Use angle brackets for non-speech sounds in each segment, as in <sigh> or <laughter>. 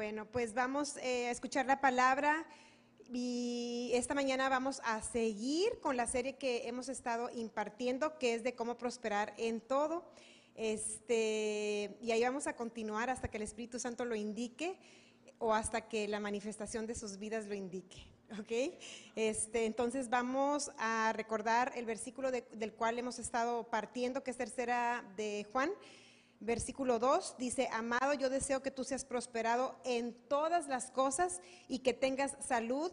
Bueno, pues vamos eh, a escuchar la palabra y esta mañana vamos a seguir con la serie que hemos estado impartiendo, que es de cómo prosperar en todo. Este, y ahí vamos a continuar hasta que el Espíritu Santo lo indique o hasta que la manifestación de sus vidas lo indique. ¿Ok? Este, entonces vamos a recordar el versículo del cual hemos estado partiendo, que es tercera de Juan versículo 2 dice, amado, yo deseo que tú seas prosperado en todas las cosas y que tengas salud,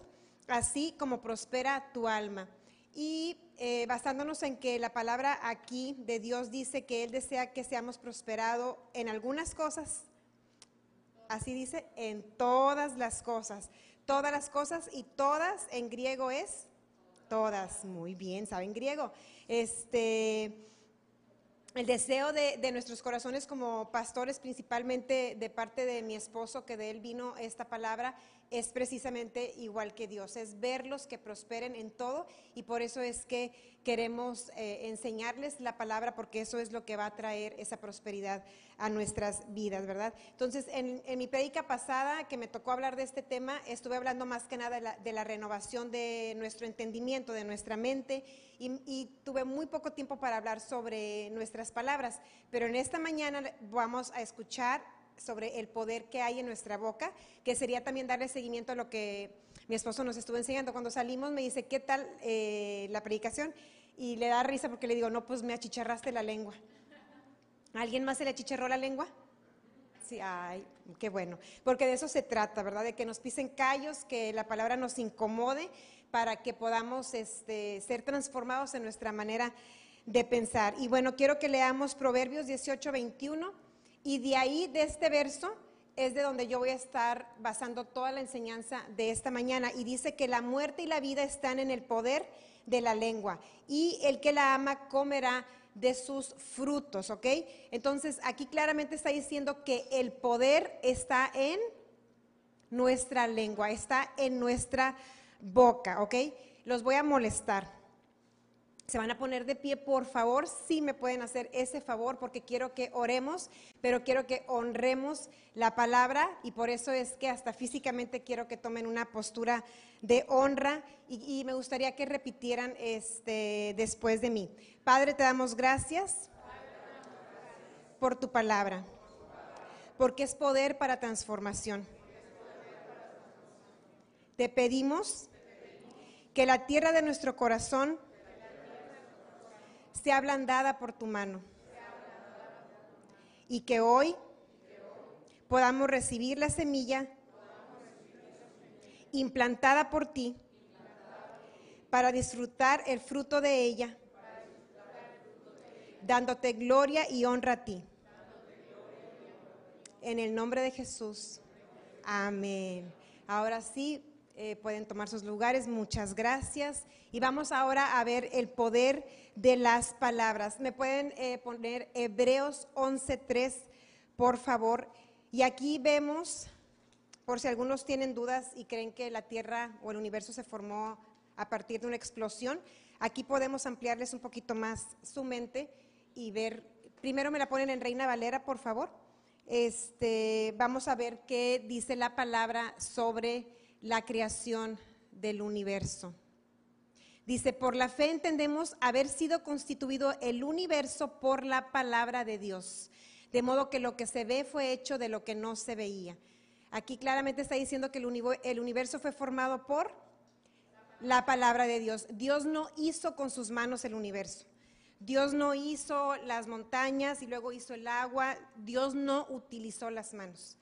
así como prospera tu alma. Y eh, basándonos en que la palabra aquí de Dios dice que Él desea que seamos prosperados en algunas cosas, así dice, en todas las cosas, todas las cosas y todas en griego es todas, muy bien, ¿saben griego? Este el deseo de, nuestros corazones como pastores, principalmente de parte de mi esposo, que de él vino esta palabra, es precisamente igual que Dios, es verlos que prosperen en todo y por eso es que queremos eh, enseñarles la palabra porque eso es lo que va a traer esa prosperidad a nuestras vidas, ¿verdad? Entonces, en, mi predica pasada que me tocó hablar de este tema, estuve hablando más que nada de la, renovación de nuestro entendimiento, de nuestra mente y, y tuve muy poco tiempo para hablar sobre nuestras palabras, pero en esta mañana vamos a escuchar sobre el poder que hay en nuestra boca, que sería también darle seguimiento a lo que mi esposo nos estuvo enseñando. Cuando salimos me dice, ¿qué tal eh, la predicación? Y le da risa porque le digo, no, pues me achicharraste la lengua. alguien más se le achicharró la lengua? Sí, ay, qué bueno. Porque de eso se trata, ¿verdad? De que nos pisen callos, que la palabra nos incomode para que podamos este, ser transformados en nuestra manera de pensar. Y bueno, quiero que leamos Proverbios 18, 21 y de ahí, de este verso, es de donde yo voy a estar basando toda la enseñanza de esta mañana. Y dice que la muerte y la vida están en el poder de la lengua. Y el que la ama comerá de sus frutos, ¿ok? Entonces, aquí claramente está diciendo que el poder está en nuestra lengua, está en nuestra boca, ¿ok? Los voy a molestar se van a poner de pie, por favor, sí me pueden hacer ese favor porque quiero que oremos, pero quiero que honremos la palabra y por eso es que hasta físicamente quiero que tomen una postura de honra y, me gustaría que repitieran este, después de mí. Padre, te damos gracias por tu palabra, porque es poder para transformación. Te pedimos que la tierra de nuestro corazón sea ablandada por tu mano. Y que hoy podamos recibir la semilla implantada por ti para disfrutar el fruto de ella, dándote gloria y honra a ti. En el nombre de Jesús. Amén. Ahora sí, eh, pueden tomar sus lugares. Muchas gracias. Y vamos ahora a ver el poder de las palabras. ¿Me pueden eh, poner Hebreos 11.3, por favor? Y aquí vemos, por si algunos tienen dudas y creen que la Tierra o el universo se formó a partir de una explosión, aquí podemos ampliarles un poquito más su mente y ver, primero me la ponen en Reina Valera, por favor. Este, vamos a ver qué dice la palabra sobre la creación del universo. Dice, por la fe entendemos haber sido constituido el universo por la palabra de Dios, de modo que lo que se ve fue hecho de lo que no se veía. Aquí claramente está diciendo que el universo fue formado por la palabra de Dios. Dios no hizo con sus manos el universo. Dios no hizo las montañas y luego hizo el agua. Dios no utilizó las manos.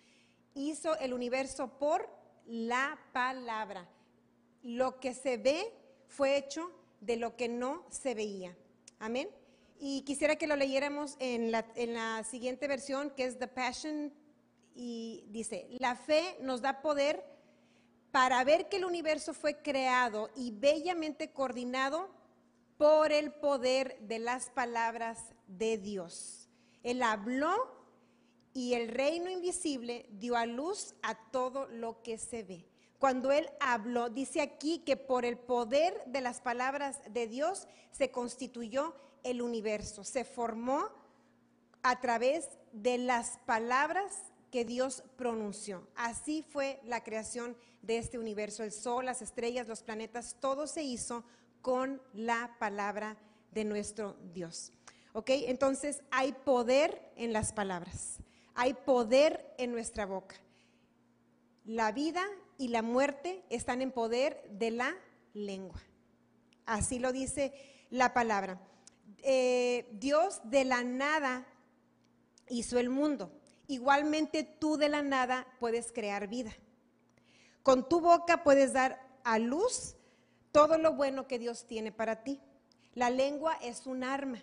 Hizo el universo por la palabra. Lo que se ve fue hecho de lo que no se veía. Amén. Y quisiera que lo leyéramos en la, en la siguiente versión, que es The Passion, y dice, la fe nos da poder para ver que el universo fue creado y bellamente coordinado por el poder de las palabras de Dios. Él habló y el reino invisible dio a luz a todo lo que se ve. Cuando él habló, dice aquí que por el poder de las palabras de Dios se constituyó el universo, se formó a través de las palabras que Dios pronunció. Así fue la creación de este universo, el sol, las estrellas, los planetas, todo se hizo con la palabra de nuestro Dios. ¿Ok? Entonces hay poder en las palabras, hay poder en nuestra boca. La vida y la muerte están en poder de la lengua. Así lo dice la palabra. Eh, Dios de la nada hizo el mundo. Igualmente tú de la nada puedes crear vida. Con tu boca puedes dar a luz todo lo bueno que Dios tiene para ti. La lengua es un arma.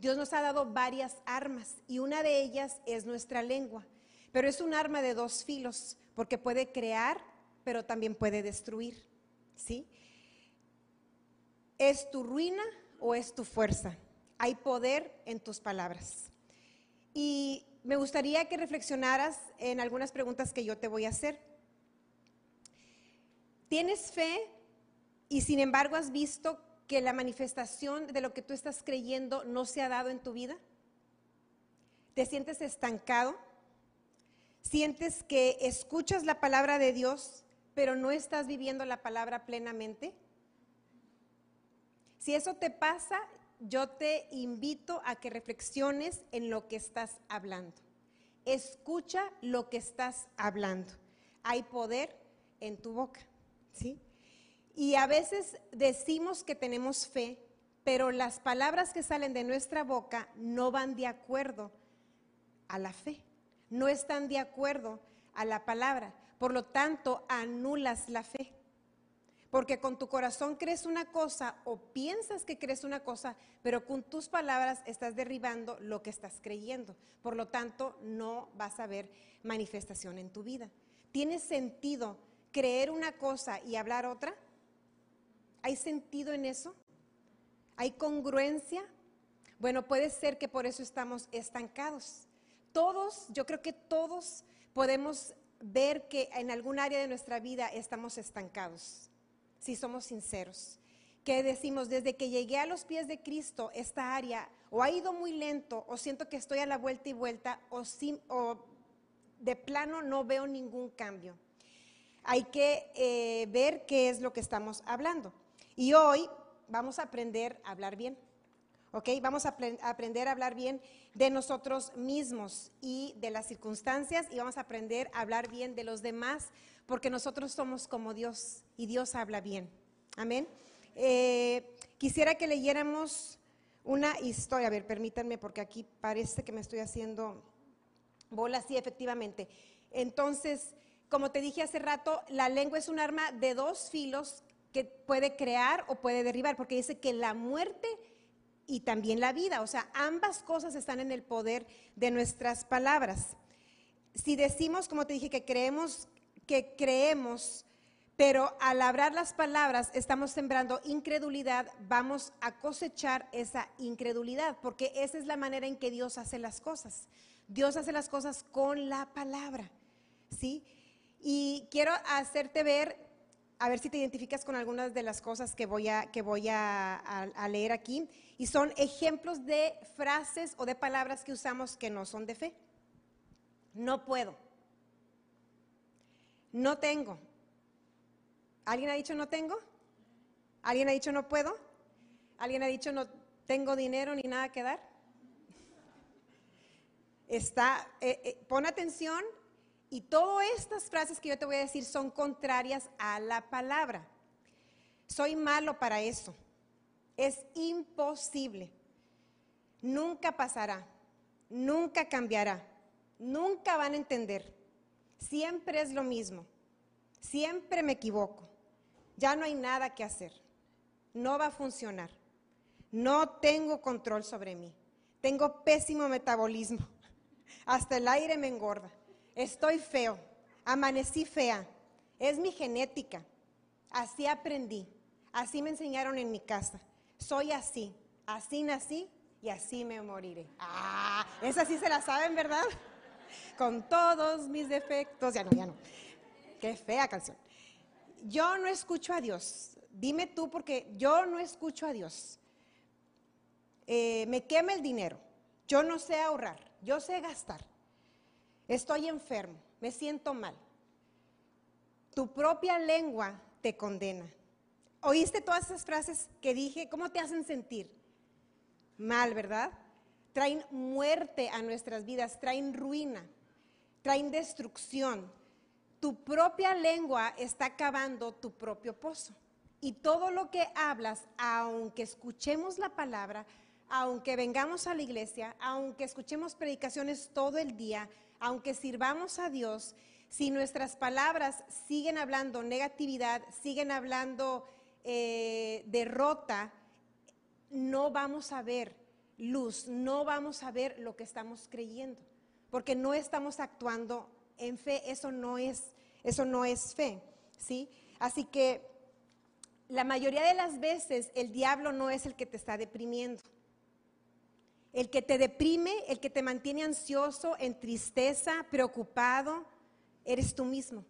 Dios nos ha dado varias armas y una de ellas es nuestra lengua. Pero es un arma de dos filos porque puede crear, pero también puede destruir. ¿Sí? ¿Es tu ruina o es tu fuerza? Hay poder en tus palabras. Y me gustaría que reflexionaras en algunas preguntas que yo te voy a hacer. ¿Tienes fe y sin embargo has visto que la manifestación de lo que tú estás creyendo no se ha dado en tu vida? ¿Te sientes estancado? ¿Sientes que escuchas la palabra de Dios, pero no estás viviendo la palabra plenamente? Si eso te pasa, yo te invito a que reflexiones en lo que estás hablando. Escucha lo que estás hablando. Hay poder en tu boca, ¿sí? Y a veces decimos que tenemos fe, pero las palabras que salen de nuestra boca no van de acuerdo a la fe, no están de acuerdo a la palabra. Por lo tanto, anulas la fe. Porque con tu corazón crees una cosa o piensas que crees una cosa, pero con tus palabras estás derribando lo que estás creyendo. Por lo tanto, no vas a ver manifestación en tu vida. ¿Tiene sentido creer una cosa y hablar otra? ¿Hay sentido en eso? ¿Hay congruencia? Bueno, puede ser que por eso estamos estancados. Todos, yo creo que todos podemos ver que en algún área de nuestra vida estamos estancados si somos sinceros. Que decimos, desde que llegué a los pies de Cristo, esta área o ha ido muy lento, o siento que estoy a la vuelta y vuelta, o, o de plano no veo ningún cambio. Hay que eh, ver qué es lo que estamos hablando. Y hoy vamos a aprender a hablar bien. ¿Ok? Vamos a, aprender a hablar bien de nosotros mismos y de las circunstancias y vamos a aprender a hablar bien de los demás porque nosotros somos como Dios y Dios habla bien. Amén. Eh, quisiera que leyéramos una historia. A ver, permítanme porque aquí parece que me estoy haciendo bola. Sí, efectivamente. Entonces, como te dije hace rato, la lengua es un arma de dos filos que puede crear o puede derribar, porque dice que la muerte y también la vida, o sea, ambas cosas están en el poder de nuestras palabras. Si decimos, como te dije, que creemos que creemos, pero al hablar las palabras estamos sembrando incredulidad, vamos a cosechar esa incredulidad, porque esa es la manera en que Dios hace las cosas. Dios hace las cosas con la palabra, ¿sí? Y quiero hacerte ver, a ver si te identificas con algunas de las cosas que voy a, que voy a, leer aquí, y son ejemplos de frases o de palabras que usamos que no son de fe. No puedo no tengo. ¿Alguien ha dicho no tengo? ¿Alguien ha dicho no puedo? ¿Alguien ha dicho no tengo dinero ni nada que dar? <laughs> Está, eh, eh, pon atención y todas estas frases que yo te voy a decir son contrarias a la palabra. Soy malo para eso. Es imposible. Nunca pasará. Nunca cambiará. Nunca van a entender. Siempre es lo mismo. Siempre me equivoco. Ya no hay nada que hacer. No va a funcionar. No tengo control sobre mí. Tengo pésimo metabolismo. <laughs> Hasta el aire me engorda. Estoy feo. Amanecí fea. Es mi genética. Así aprendí. Así me enseñaron en mi casa. Soy así. Así nací y así me moriré. Ah, esa sí se la saben, ¿verdad? <laughs> con todos mis defectos. Ya no, ya no. Qué fea canción. Yo no escucho a Dios. Dime tú porque yo no escucho a Dios. Eh, me quema el dinero. Yo no sé ahorrar. Yo sé gastar. Estoy enfermo, me siento mal. Tu propia lengua te condena. ¿Oíste todas esas frases que dije? ¿Cómo te hacen sentir? Mal, ¿verdad? Traen muerte a nuestras vidas, traen ruina, traen destrucción. Tu propia lengua está cavando tu propio pozo. Y todo lo que hablas, aunque escuchemos la palabra, aunque vengamos a la iglesia, aunque escuchemos predicaciones todo el día, aunque sirvamos a Dios, si nuestras palabras siguen hablando negatividad, siguen hablando eh, derrota, no vamos a ver luz, no vamos a ver lo que estamos creyendo, porque no estamos actuando en fe, eso no es, eso no es fe, ¿sí? Así que la mayoría de las veces el diablo no es el que te está deprimiendo. El que te deprime, el que te mantiene ansioso, en tristeza, preocupado, eres tú mismo,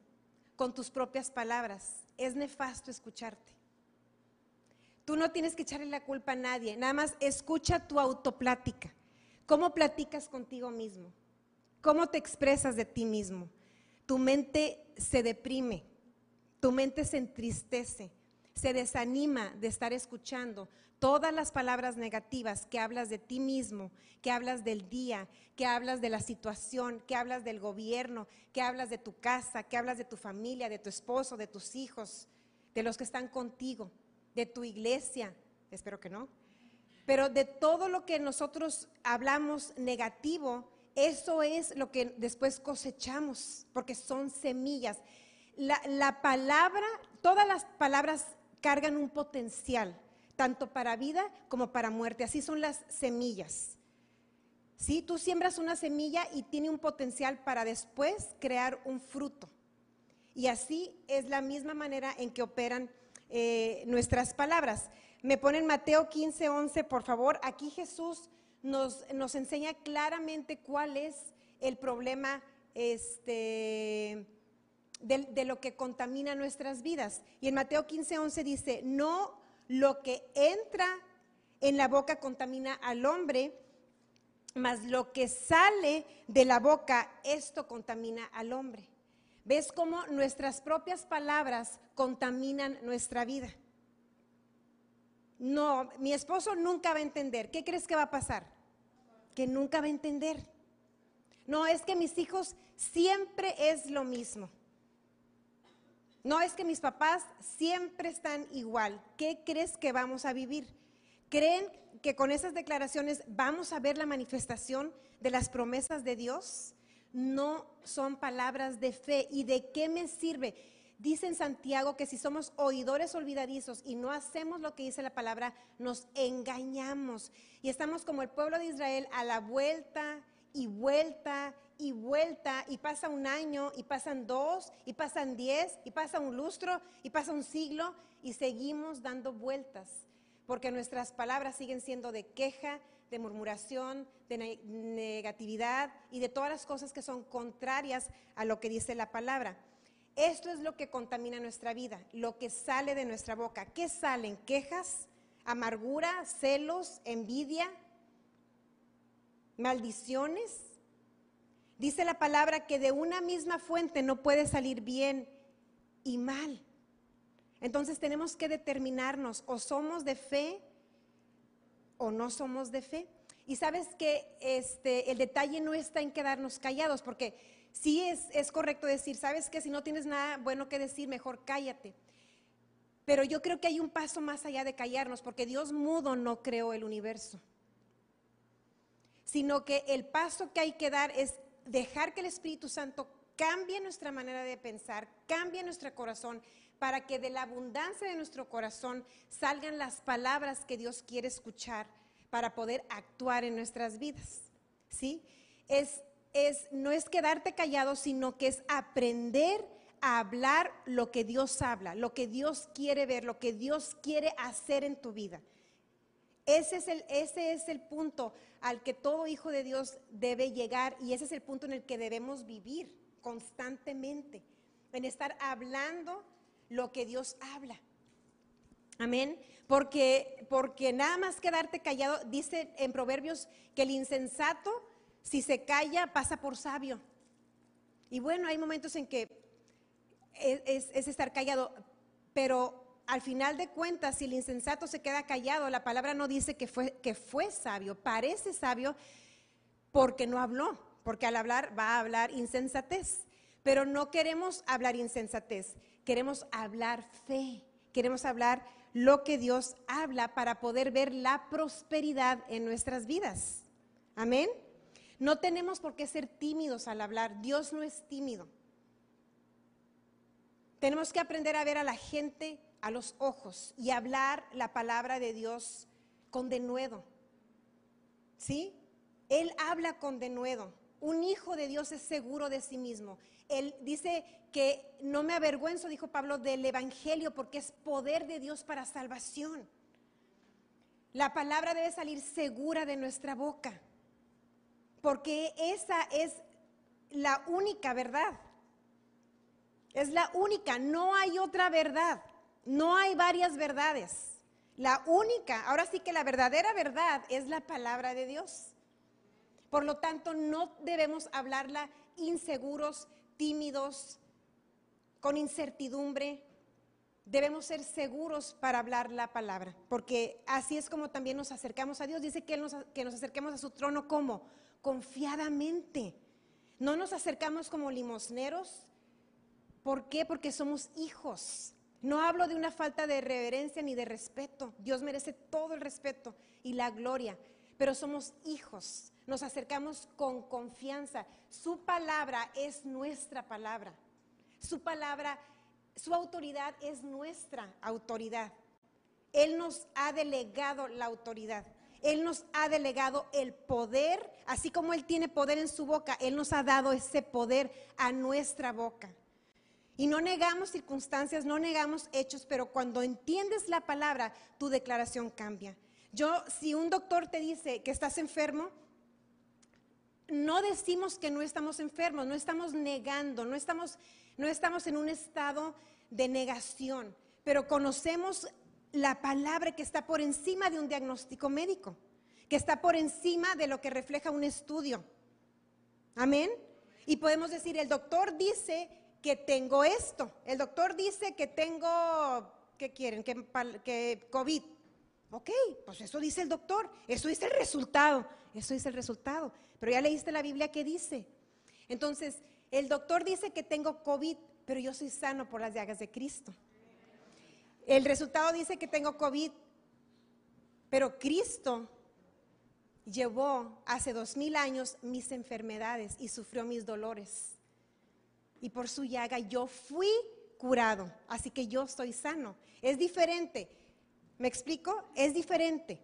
con tus propias palabras. Es nefasto escucharte. Tú no tienes que echarle la culpa a nadie, nada más escucha tu autoplática. ¿Cómo platicas contigo mismo? ¿Cómo te expresas de ti mismo? Tu mente se deprime, tu mente se entristece, se desanima de estar escuchando todas las palabras negativas que hablas de ti mismo, que hablas del día, que hablas de la situación, que hablas del gobierno, que hablas de tu casa, que hablas de tu familia, de tu esposo, de tus hijos, de los que están contigo de tu iglesia, espero que no, pero de todo lo que nosotros hablamos negativo, eso es lo que después cosechamos, porque son semillas. La, palabra, todas las palabras cargan un potencial, tanto para vida como para muerte. Así son las semillas. ¿Sí? Tú siembras una semilla y tiene un potencial para después crear un fruto. Y así es la misma manera en que operan eh, nuestras palabras. Me ponen Mateo 15, 11, por favor. Aquí Jesús nos, nos enseña claramente cuál es el problema este, de, lo que contamina nuestras vidas. Y en Mateo 15, 11 dice, no lo que entra en la boca contamina al hombre, mas lo que sale de la boca, esto contamina al hombre. ¿Ves cómo nuestras propias palabras contaminan nuestra vida? No, mi esposo nunca va a entender. ¿Qué crees que va a pasar? Que nunca va a entender. No, es que mis hijos siempre es lo mismo. No, es que mis papás siempre están igual. ¿Qué crees que vamos a vivir? ¿Creen que con esas declaraciones vamos a ver la manifestación de las promesas de Dios? no son palabras de fe. ¿Y de qué me sirve? Dice en Santiago que si somos oidores olvidadizos y no hacemos lo que dice la palabra, nos engañamos. Y estamos como el pueblo de Israel a la vuelta y vuelta y vuelta y pasa un año y pasan dos y pasan diez y pasa un lustro y pasa un siglo y seguimos dando vueltas porque nuestras palabras siguen siendo de queja, de murmuración, de negatividad y de todas las cosas que son contrarias a lo que dice la palabra. Esto es lo que contamina nuestra vida, lo que sale de nuestra boca. ¿Qué salen? Quejas, amargura, celos, envidia, maldiciones. Dice la palabra que de una misma fuente no puede salir bien y mal. Entonces tenemos que determinarnos o somos de fe o no somos de fe. Y sabes que este, el detalle no está en quedarnos callados, porque sí es, es correcto decir, sabes que si no tienes nada bueno que decir, mejor cállate. Pero yo creo que hay un paso más allá de callarnos, porque Dios mudo no creó el universo, sino que el paso que hay que dar es dejar que el Espíritu Santo cambie nuestra manera de pensar, cambie nuestro corazón, para que de la abundancia de nuestro corazón salgan las palabras que Dios quiere escuchar para poder actuar en nuestras vidas. ¿Sí? Es, es, no es quedarte callado, sino que es aprender a hablar lo que Dios habla, lo que Dios quiere ver, lo que Dios quiere hacer en tu vida. Ese es, el, ese es el punto al que todo hijo de Dios debe llegar y ese es el punto en el que debemos vivir constantemente, en estar hablando lo que Dios habla. Amén. Porque, porque nada más quedarte callado, dice en Proverbios que el insensato, si se calla, pasa por sabio. Y bueno, hay momentos en que es, estar callado, pero al final de cuentas, si el insensato se queda callado, la palabra no dice que fue, que fue sabio, parece sabio porque no habló, porque al hablar va a hablar insensatez. Pero no queremos hablar insensatez, queremos hablar fe, queremos hablar lo que Dios habla para poder ver la prosperidad en nuestras vidas. Amén. No tenemos por qué ser tímidos al hablar. Dios no es tímido. Tenemos que aprender a ver a la gente a los ojos y hablar la palabra de Dios con denuedo. ¿Sí? Él habla con denuedo. Un hijo de Dios es seguro de sí mismo. Él dice que no me avergüenzo, dijo Pablo, del Evangelio porque es poder de Dios para salvación. La palabra debe salir segura de nuestra boca porque esa es la única verdad. Es la única, no hay otra verdad, no hay varias verdades. La única, ahora sí que la verdadera verdad es la palabra de Dios. Por lo tanto, no debemos hablarla inseguros, tímidos, con incertidumbre. Debemos ser seguros para hablar la palabra, porque así es como también nos acercamos a Dios. Dice que, nos, que nos acerquemos a su trono como confiadamente. No nos acercamos como limosneros. ¿Por qué? Porque somos hijos. No hablo de una falta de reverencia ni de respeto. Dios merece todo el respeto y la gloria, pero somos hijos. Nos acercamos con confianza. Su palabra es nuestra palabra. Su palabra, su autoridad es nuestra autoridad. Él nos ha delegado la autoridad. Él nos ha delegado el poder, así como Él tiene poder en su boca, Él nos ha dado ese poder a nuestra boca. Y no negamos circunstancias, no negamos hechos, pero cuando entiendes la palabra, tu declaración cambia. Yo, si un doctor te dice que estás enfermo, no decimos que no estamos enfermos, no estamos negando, no estamos, no estamos en un estado de negación, pero conocemos la palabra que está por encima de un diagnóstico médico, que está por encima de lo que refleja un estudio. Amén. Y podemos decir, el doctor dice que tengo esto, el doctor dice que tengo, ¿qué quieren? Que, que COVID. Ok, pues eso dice el doctor, eso dice el resultado, eso dice el resultado. Pero ya leíste la Biblia que dice. Entonces, el doctor dice que tengo COVID, pero yo soy sano por las llagas de Cristo. El resultado dice que tengo COVID, pero Cristo llevó hace dos mil años mis enfermedades y sufrió mis dolores. Y por su llaga yo fui curado, así que yo estoy sano. Es diferente. ¿Me explico? Es diferente.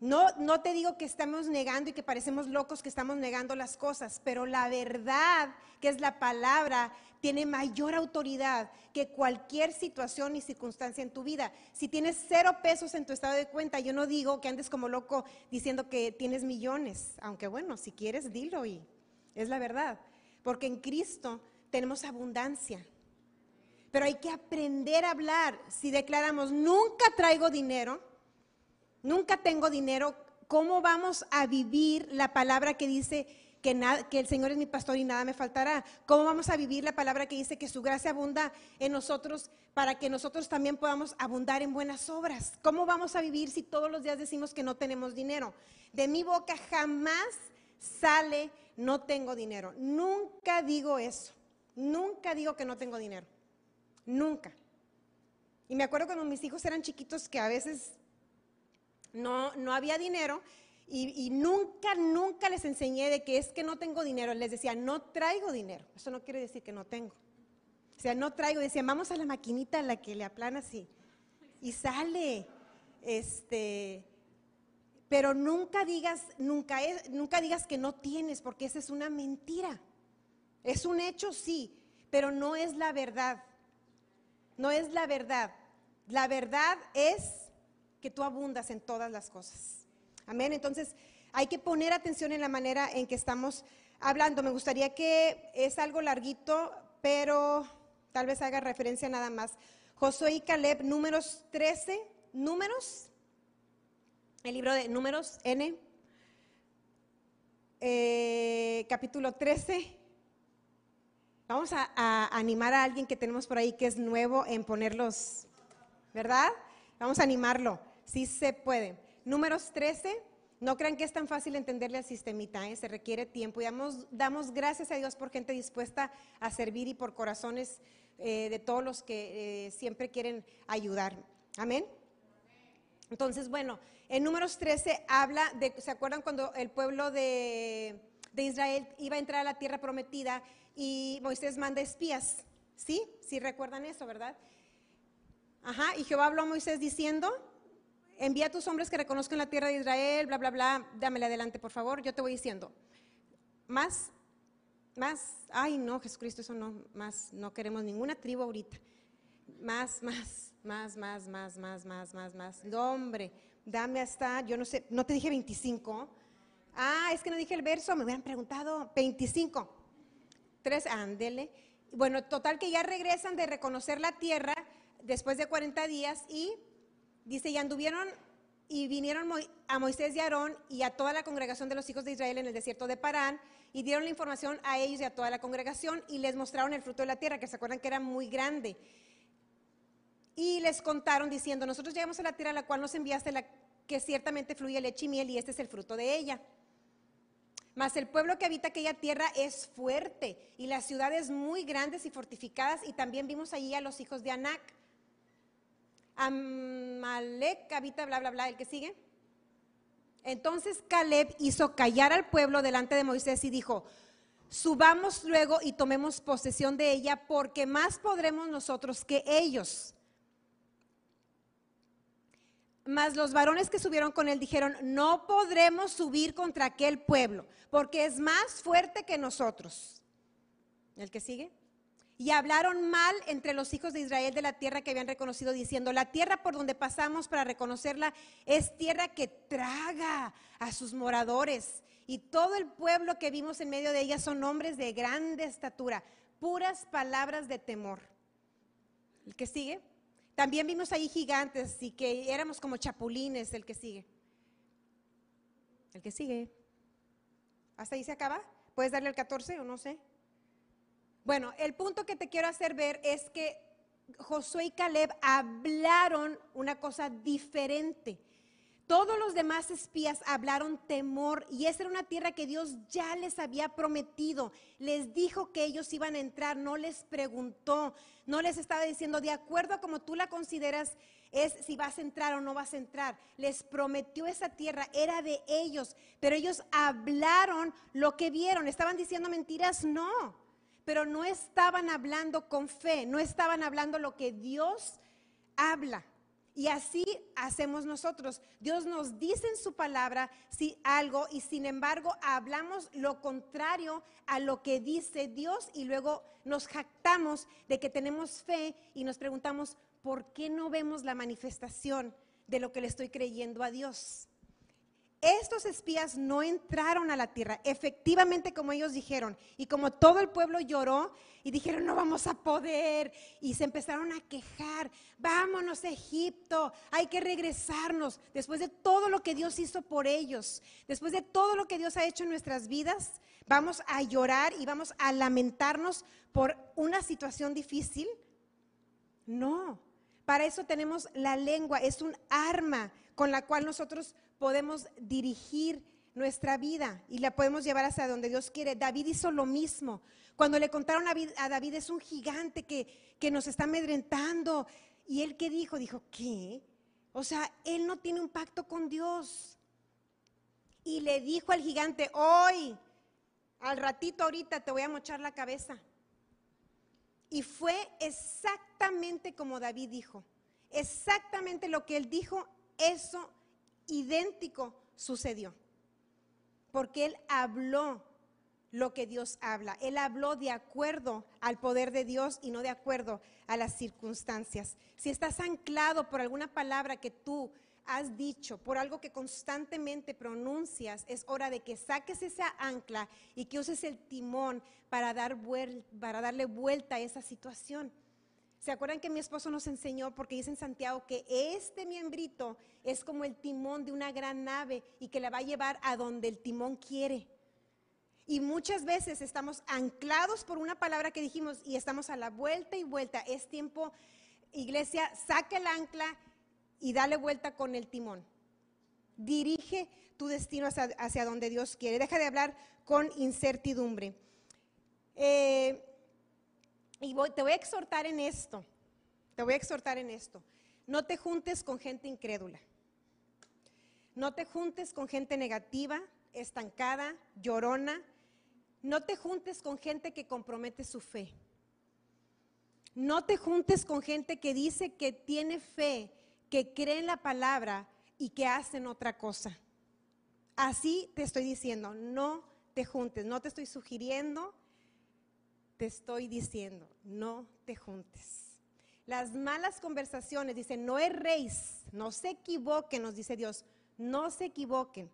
No, no te digo que estamos negando y que parecemos locos que estamos negando las cosas, pero la verdad, que es la palabra, tiene mayor autoridad que cualquier situación y circunstancia en tu vida. Si tienes cero pesos en tu estado de cuenta, yo no digo que andes como loco diciendo que tienes millones, aunque bueno, si quieres, dilo y es la verdad. Porque en Cristo tenemos abundancia. Pero hay que aprender a hablar. Si declaramos, nunca traigo dinero, nunca tengo dinero, ¿cómo vamos a vivir la palabra que dice que, que, el Señor es mi pastor y nada me faltará? ¿Cómo vamos a vivir la palabra que dice que su gracia abunda en nosotros para que nosotros también podamos abundar en buenas obras? ¿Cómo vamos a vivir si todos los días decimos que no tenemos dinero? De mi boca jamás sale no tengo dinero. Nunca digo eso. Nunca digo que no tengo dinero. Nunca. Y me acuerdo cuando mis hijos eran chiquitos que a veces no, no había dinero y, nunca, nunca les enseñé de que es que no tengo dinero. Les decía, no traigo dinero. Eso no quiere decir que no tengo. O sea, no traigo. Decía, vamos a la maquinita a la que le aplana así. Y sale. Este, pero nunca digas, nunca, nunca digas que no tienes, porque esa es una mentira. Es un hecho, sí, pero no es la verdad. No es la verdad. La verdad es que tú abundas en todas las cosas. Amén. Entonces, hay que poner atención en la manera en que estamos hablando. Me gustaría que es algo larguito, pero tal vez haga referencia nada más. Josué y Caleb, números 13, números, el libro de números N, eh, capítulo 13, Vamos a, animar a alguien que tenemos por ahí que es nuevo en ponerlos, ¿verdad? Vamos a animarlo. Sí se puede. Números 13. No crean que es tan fácil entenderle al sistemita, ¿eh? se requiere tiempo y damos, damos, gracias a Dios por gente dispuesta a servir y por corazones eh, de todos los que eh, siempre quieren ayudar. Amén. Entonces, bueno, en números 13 habla de, ¿se acuerdan cuando el pueblo de, de Israel iba a entrar a la tierra prometida y Moisés manda espías? ¿Sí? Sí recuerdan eso, ¿verdad? Ajá, y Jehová habló a Moisés diciendo, envía a tus hombres que reconozcan la tierra de Israel, bla, bla, bla, dámele adelante, por favor, yo te voy diciendo. Más, más, ay no, Jesucristo, eso no, más, no queremos ninguna tribu ahorita. Más, más, más, más, más, más, más, más, más. No, hombre, dame hasta, yo no sé, no te dije 25. Ah, es que no dije el verso, me hubieran preguntado 25. Tres, ándele. Bueno, total que ya regresan de reconocer la tierra después de 40 días y Dice, y anduvieron y vinieron a Moisés y Aarón y a toda la congregación de los hijos de Israel en el desierto de Parán y dieron la información a ellos y a toda la congregación y les mostraron el fruto de la tierra, que se acuerdan que era muy grande. Y les contaron diciendo, nosotros llegamos a la tierra a la cual nos enviaste, la que ciertamente fluye leche y miel y este es el fruto de ella. Mas el pueblo que habita aquella tierra es fuerte y las ciudades muy grandes y fortificadas y también vimos allí a los hijos de Anac Amalek habita, bla, bla, bla, el que sigue. Entonces Caleb hizo callar al pueblo delante de Moisés y dijo, subamos luego y tomemos posesión de ella, porque más podremos nosotros que ellos. Mas los varones que subieron con él dijeron, no podremos subir contra aquel pueblo, porque es más fuerte que nosotros. ¿El que sigue? y hablaron mal entre los hijos de Israel de la tierra que habían reconocido, diciendo, la tierra por donde pasamos para reconocerla es tierra que traga a sus moradores. Y todo el pueblo que vimos en medio de ella son hombres de grande estatura, puras palabras de temor. El que sigue. También vimos ahí gigantes y que éramos como chapulines, el que sigue. El que sigue. ¿Hasta ahí se acaba? ¿Puedes darle el 14 o no sé? Bueno, el punto que te quiero hacer ver es que Josué y Caleb hablaron una cosa diferente. Todos los demás espías hablaron temor y esa era una tierra que Dios ya les había prometido. Les dijo que ellos iban a entrar, no les preguntó, no les estaba diciendo de acuerdo a como tú la consideras es si vas a entrar o no vas a entrar. Les prometió esa tierra, era de ellos, pero ellos hablaron lo que vieron. ¿Estaban diciendo mentiras? No pero no estaban hablando con fe, no estaban hablando lo que Dios habla. Y así hacemos nosotros. Dios nos dice en su palabra si algo y sin embargo hablamos lo contrario a lo que dice Dios y luego nos jactamos de que tenemos fe y nos preguntamos, ¿por qué no vemos la manifestación de lo que le estoy creyendo a Dios? Estos espías no entraron a la tierra, efectivamente como ellos dijeron, y como todo el pueblo lloró y dijeron, no vamos a poder, y se empezaron a quejar, vámonos a Egipto, hay que regresarnos, después de todo lo que Dios hizo por ellos, después de todo lo que Dios ha hecho en nuestras vidas, vamos a llorar y vamos a lamentarnos por una situación difícil. No, para eso tenemos la lengua, es un arma con la cual nosotros podemos dirigir nuestra vida y la podemos llevar hacia donde Dios quiere. David hizo lo mismo. Cuando le contaron a David, es un gigante que, que nos está amedrentando. ¿Y él qué dijo? Dijo, ¿qué? O sea, él no tiene un pacto con Dios. Y le dijo al gigante, hoy, al ratito ahorita te voy a mochar la cabeza. Y fue exactamente como David dijo. Exactamente lo que él dijo, eso idéntico sucedió. Porque Él habló lo que Dios habla. Él habló de acuerdo al poder de Dios y no de acuerdo a las circunstancias. Si estás anclado por alguna palabra que tú has dicho, por algo que constantemente pronuncias, es hora de que saques esa ancla y que uses el timón para, dar para darle vuelta a esa situación. ¿Se acuerdan que mi esposo nos enseñó, porque dice en Santiago, que este miembrito es como el timón de una gran nave y que la va a llevar a donde el timón quiere? Y muchas veces estamos anclados por una palabra que dijimos y estamos a la vuelta y vuelta. Es tiempo, iglesia, saca el ancla y dale vuelta con el timón. Dirige tu destino hacia, donde Dios quiere. Deja de hablar con incertidumbre. Eh, y te voy a exhortar en esto. Te voy a exhortar en esto. No te juntes con gente incrédula. No te juntes con gente negativa, estancada, llorona. No te juntes con gente que compromete su fe. No te juntes con gente que dice que tiene fe, que cree en la palabra y que hacen otra cosa. Así te estoy diciendo, no te juntes, no te estoy sugiriendo, te estoy diciendo, no te juntes. Las malas conversaciones, dice, no erréis, no se equivoquen, nos dice Dios, no se equivoquen.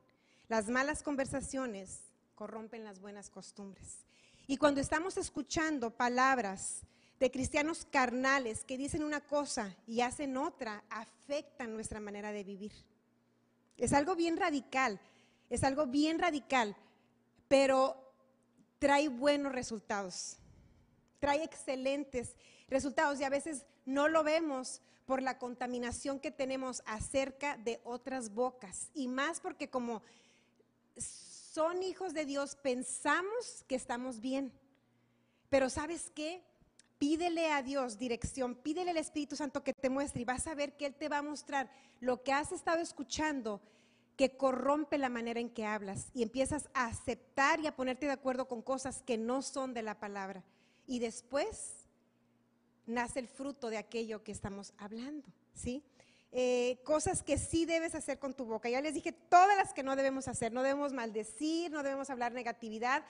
Las malas conversaciones corrompen las buenas costumbres. Y cuando estamos escuchando palabras de cristianos carnales que dicen una cosa y hacen otra, afectan nuestra manera de vivir. Es algo bien radical, es algo bien radical, pero trae buenos resultados, trae excelentes resultados y a veces no lo vemos por la contaminación que tenemos acerca de otras bocas y más porque como son hijos de Dios pensamos que estamos bien. Pero ¿sabes qué? Pídele a Dios dirección, pídele al Espíritu Santo que te muestre y vas a ver que Él te va a mostrar lo que has estado escuchando que corrompe la manera en que hablas y empiezas a aceptar y a ponerte de acuerdo con cosas que no son de la palabra. Y después nace el fruto de aquello que estamos hablando, ¿sí? Eh, cosas que sí debes hacer con tu boca. Ya les dije todas las que no debemos hacer. No debemos maldecir, no debemos hablar negatividad.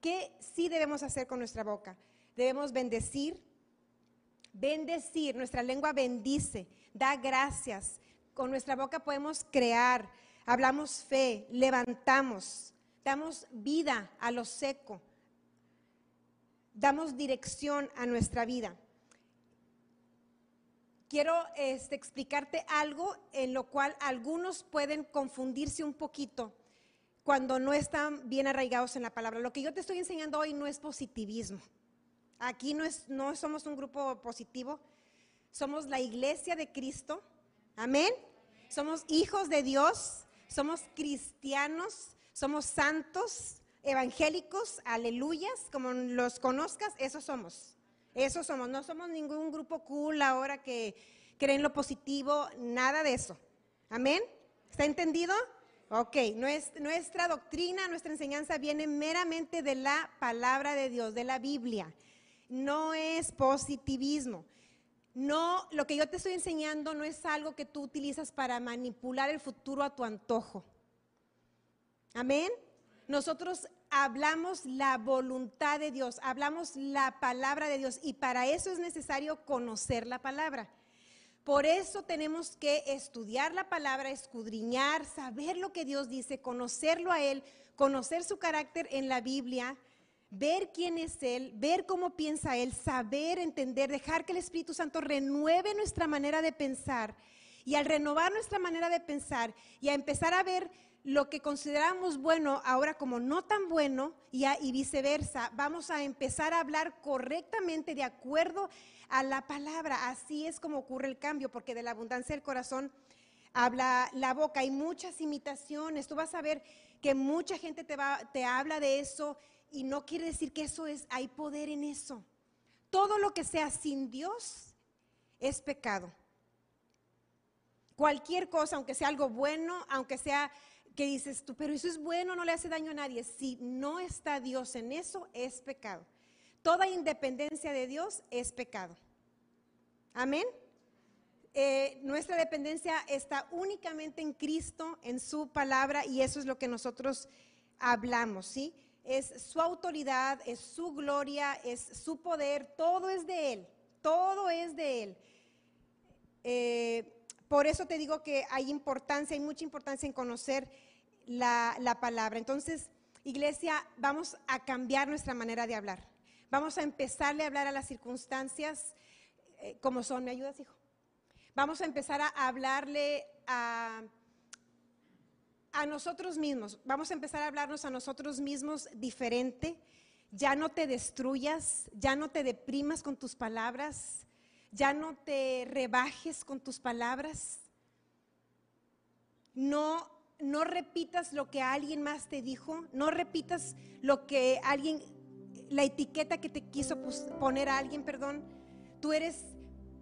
¿Qué sí debemos hacer con nuestra boca? Debemos bendecir. Bendecir, nuestra lengua bendice, da gracias. Con nuestra boca podemos crear, hablamos fe, levantamos, damos vida a lo seco, damos dirección a nuestra vida. Quiero este, explicarte algo en lo cual algunos pueden confundirse un poquito cuando no están bien arraigados en la palabra. Lo que yo te estoy enseñando hoy no es positivismo. Aquí no, es, no somos un grupo positivo, somos la iglesia de Cristo. Amén. Somos hijos de Dios, somos cristianos, somos santos, evangélicos, aleluyas, como los conozcas, esos somos. Esos somos, no somos ningún grupo cool ahora que creen lo positivo, nada de eso. Amén. ¿Está entendido? Ok, nuestra doctrina, nuestra enseñanza viene meramente de la palabra de Dios, de la Biblia. No es positivismo. No, lo que yo te estoy enseñando no es algo que tú utilizas para manipular el futuro a tu antojo. Amén. Nosotros hablamos la voluntad de Dios, hablamos la palabra de Dios y para eso es necesario conocer la palabra. Por eso tenemos que estudiar la palabra, escudriñar, saber lo que Dios dice, conocerlo a Él, conocer su carácter en la Biblia, ver quién es Él, ver cómo piensa Él, saber, entender, dejar que el Espíritu Santo renueve nuestra manera de pensar. Y al renovar nuestra manera de pensar y a empezar a ver lo que consideramos bueno ahora como no tan bueno y, viceversa, vamos a empezar a hablar correctamente de acuerdo a la palabra. Así es como ocurre el cambio, porque de la abundancia del corazón habla la boca. Hay muchas imitaciones. Tú vas a ver que mucha gente te, va, te habla de eso y no quiere decir que eso es, hay poder en eso. Todo lo que sea sin Dios es pecado. Cualquier cosa, aunque sea algo bueno, aunque sea que dices tú, pero eso es bueno, no le hace daño a nadie. Si no está Dios en eso, es pecado. Toda independencia de Dios es pecado. Amén. Eh, nuestra dependencia está únicamente en Cristo, en su palabra, y eso es lo que nosotros hablamos, ¿sí? Es su autoridad, es su gloria, es su poder, todo es de Él, todo es de Él. Eh, por eso te digo que hay importancia, hay mucha importancia en conocer la, palabra. Entonces, iglesia, vamos a cambiar nuestra manera de hablar. Vamos a empezarle a hablar a las circunstancias eh, como son. ¿Me ayudas, hijo? Vamos a empezar a hablarle a, a nosotros mismos. Vamos a empezar a hablarnos a nosotros mismos diferente. Ya no te destruyas, ya no te deprimas con tus palabras, ya no te rebajes con tus palabras. No, no repitas lo que alguien más te dijo, no repitas lo que alguien, la etiqueta que te quiso poner a alguien, perdón. Tú eres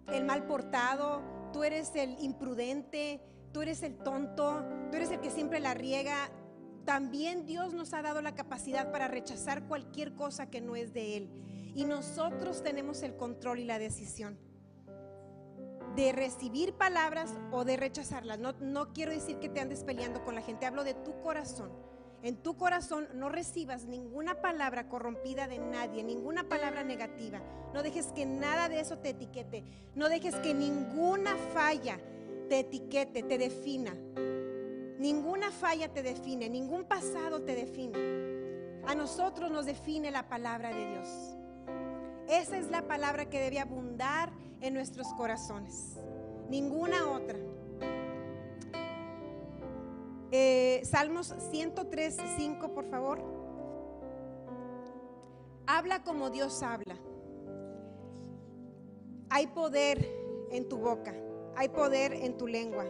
el mal portado, tú eres el imprudente, tú eres el tonto, tú eres el que siempre la riega. También Dios nos ha dado la capacidad para rechazar cualquier cosa que no es de Él. Y nosotros tenemos el control y la decisión de recibir palabras o de rechazarlas. No, no quiero decir que te andes peleando con la gente, hablo de tu corazón. En tu corazón no recibas ninguna palabra corrompida de nadie, ninguna palabra negativa. No dejes que nada de eso te etiquete. No dejes que ninguna falla te etiquete, te defina. Ninguna falla te define, ningún pasado te define. A nosotros nos define la palabra de Dios. Esa es la palabra que debe abundar en nuestros corazones. Ninguna otra. Eh, Salmos 103, 5, por favor. Habla como Dios habla. Hay poder en tu boca. Hay poder en tu lengua.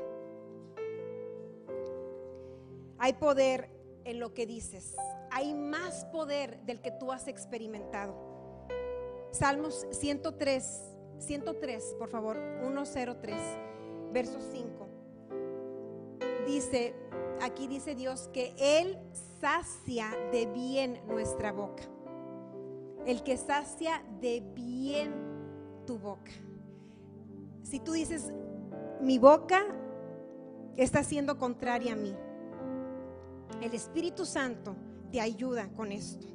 Hay poder en lo que dices. Hay más poder del que tú has experimentado. Salmos 103, 103, por favor, 103, verso 5. Dice, aquí dice Dios que Él sacia de bien nuestra boca. El que sacia de bien tu boca. Si tú dices, mi boca está siendo contraria a mí. El Espíritu Santo te ayuda con esto.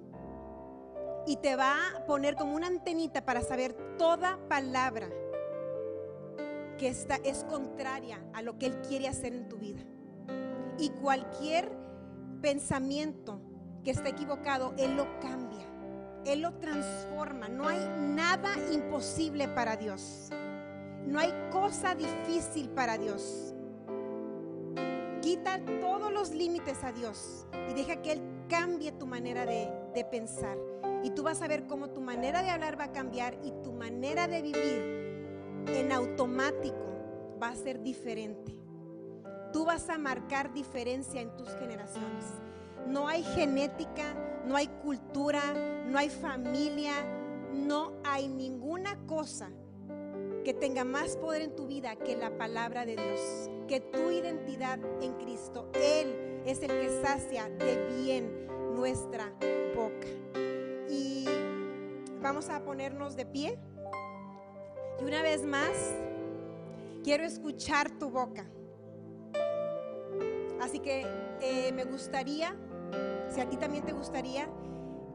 Y te va a poner como una antenita para saber toda palabra que está, es contraria a lo que Él quiere hacer en tu vida. Y cualquier pensamiento que está equivocado, Él lo cambia. Él lo transforma. No hay nada imposible para Dios. No hay cosa difícil para Dios. Quita todos los límites a Dios y deja que Él cambie tu manera de, pensar. Y tú vas a ver cómo tu manera de hablar va a cambiar y tu manera de vivir en automático va a ser diferente. Tú vas a marcar diferencia en tus generaciones. No hay genética, no hay cultura, no hay familia, no hay ninguna cosa que tenga más poder en tu vida que la palabra de Dios, que tu identidad en Cristo. Él es el que sacia de bien nuestra boca. Vamos a ponernos de pie. Y una vez más, quiero escuchar tu boca. Así que eh, me gustaría, si a ti también te gustaría,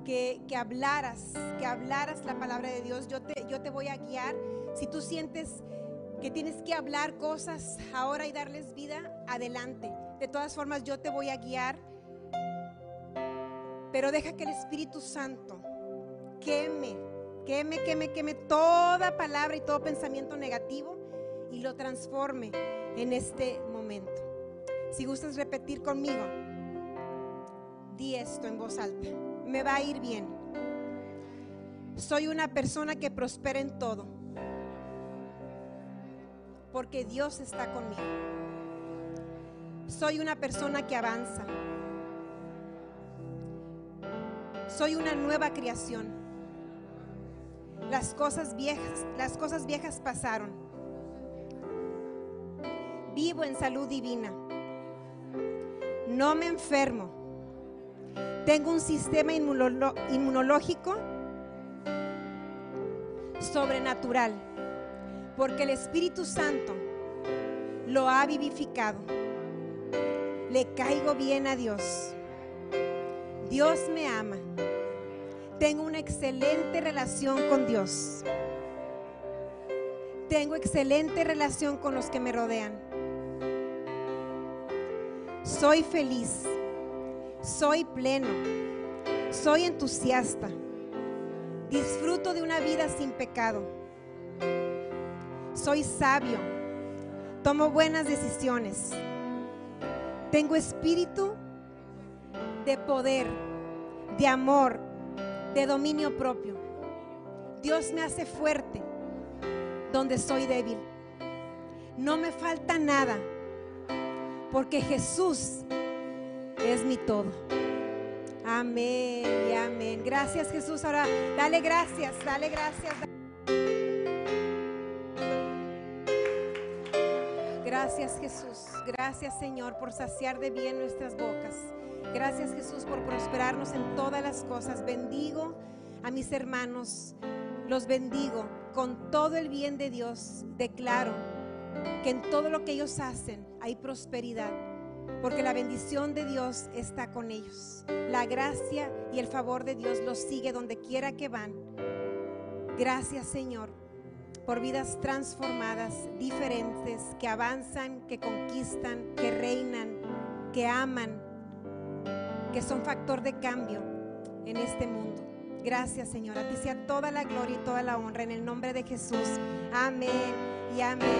que, que, hablaras, que hablaras la palabra de Dios. Yo te, yo te voy a guiar si tú sientes que tienes que hablar cosas ahora y darles vida, adelante. De todas formas, yo te voy a guiar. Pero deja que el Espíritu Santo queme, queme, queme, queme toda palabra y todo pensamiento negativo y lo transforme en este momento. Si gustas repetir conmigo, di esto en voz alta. Me va a ir bien. Soy una persona que prospera en todo porque Dios está conmigo. Soy una persona que avanza. Soy una nueva creación. Las cosas viejas, las cosas viejas pasaron. Vivo en salud divina. No me enfermo. Tengo un sistema inmunológico sobrenatural porque el Espíritu Santo lo ha vivificado. Le caigo bien a Dios. Dios me ama. Tengo una excelente relación con Dios. Tengo excelente relación con los que me rodean. Soy feliz. Soy pleno. Soy entusiasta. Disfruto de una vida sin pecado soy sabio, tomo buenas decisiones, Tengo espíritu de poder, de amor, de dominio propio. Dios me hace fuerte donde soy débil. No me falta nada porque Jesús es mi todo. Amén y amén. Gracias Jesús. Ahora dale gracias, dale gracias. Gracias Jesús. Gracias Señor por saciar de bien nuestras bocas. Gracias Jesús por prosperarnos en todas las cosas. Bendigo a mis hermanos. Los bendigo con todo el bien de Dios. Declaro que en todo lo que ellos hacen hay prosperidad. Porque la bendición de Dios está con ellos. La gracia y el favor de Dios los sigue donde quiera que van. Gracias Señor por vidas transformadas, diferentes, que avanzan, que conquistan, que reinan, que aman, que son factor de cambio en este mundo. Gracias Señor, a ti sea toda la gloria y toda la honra en el nombre de Jesús. Amén y amén.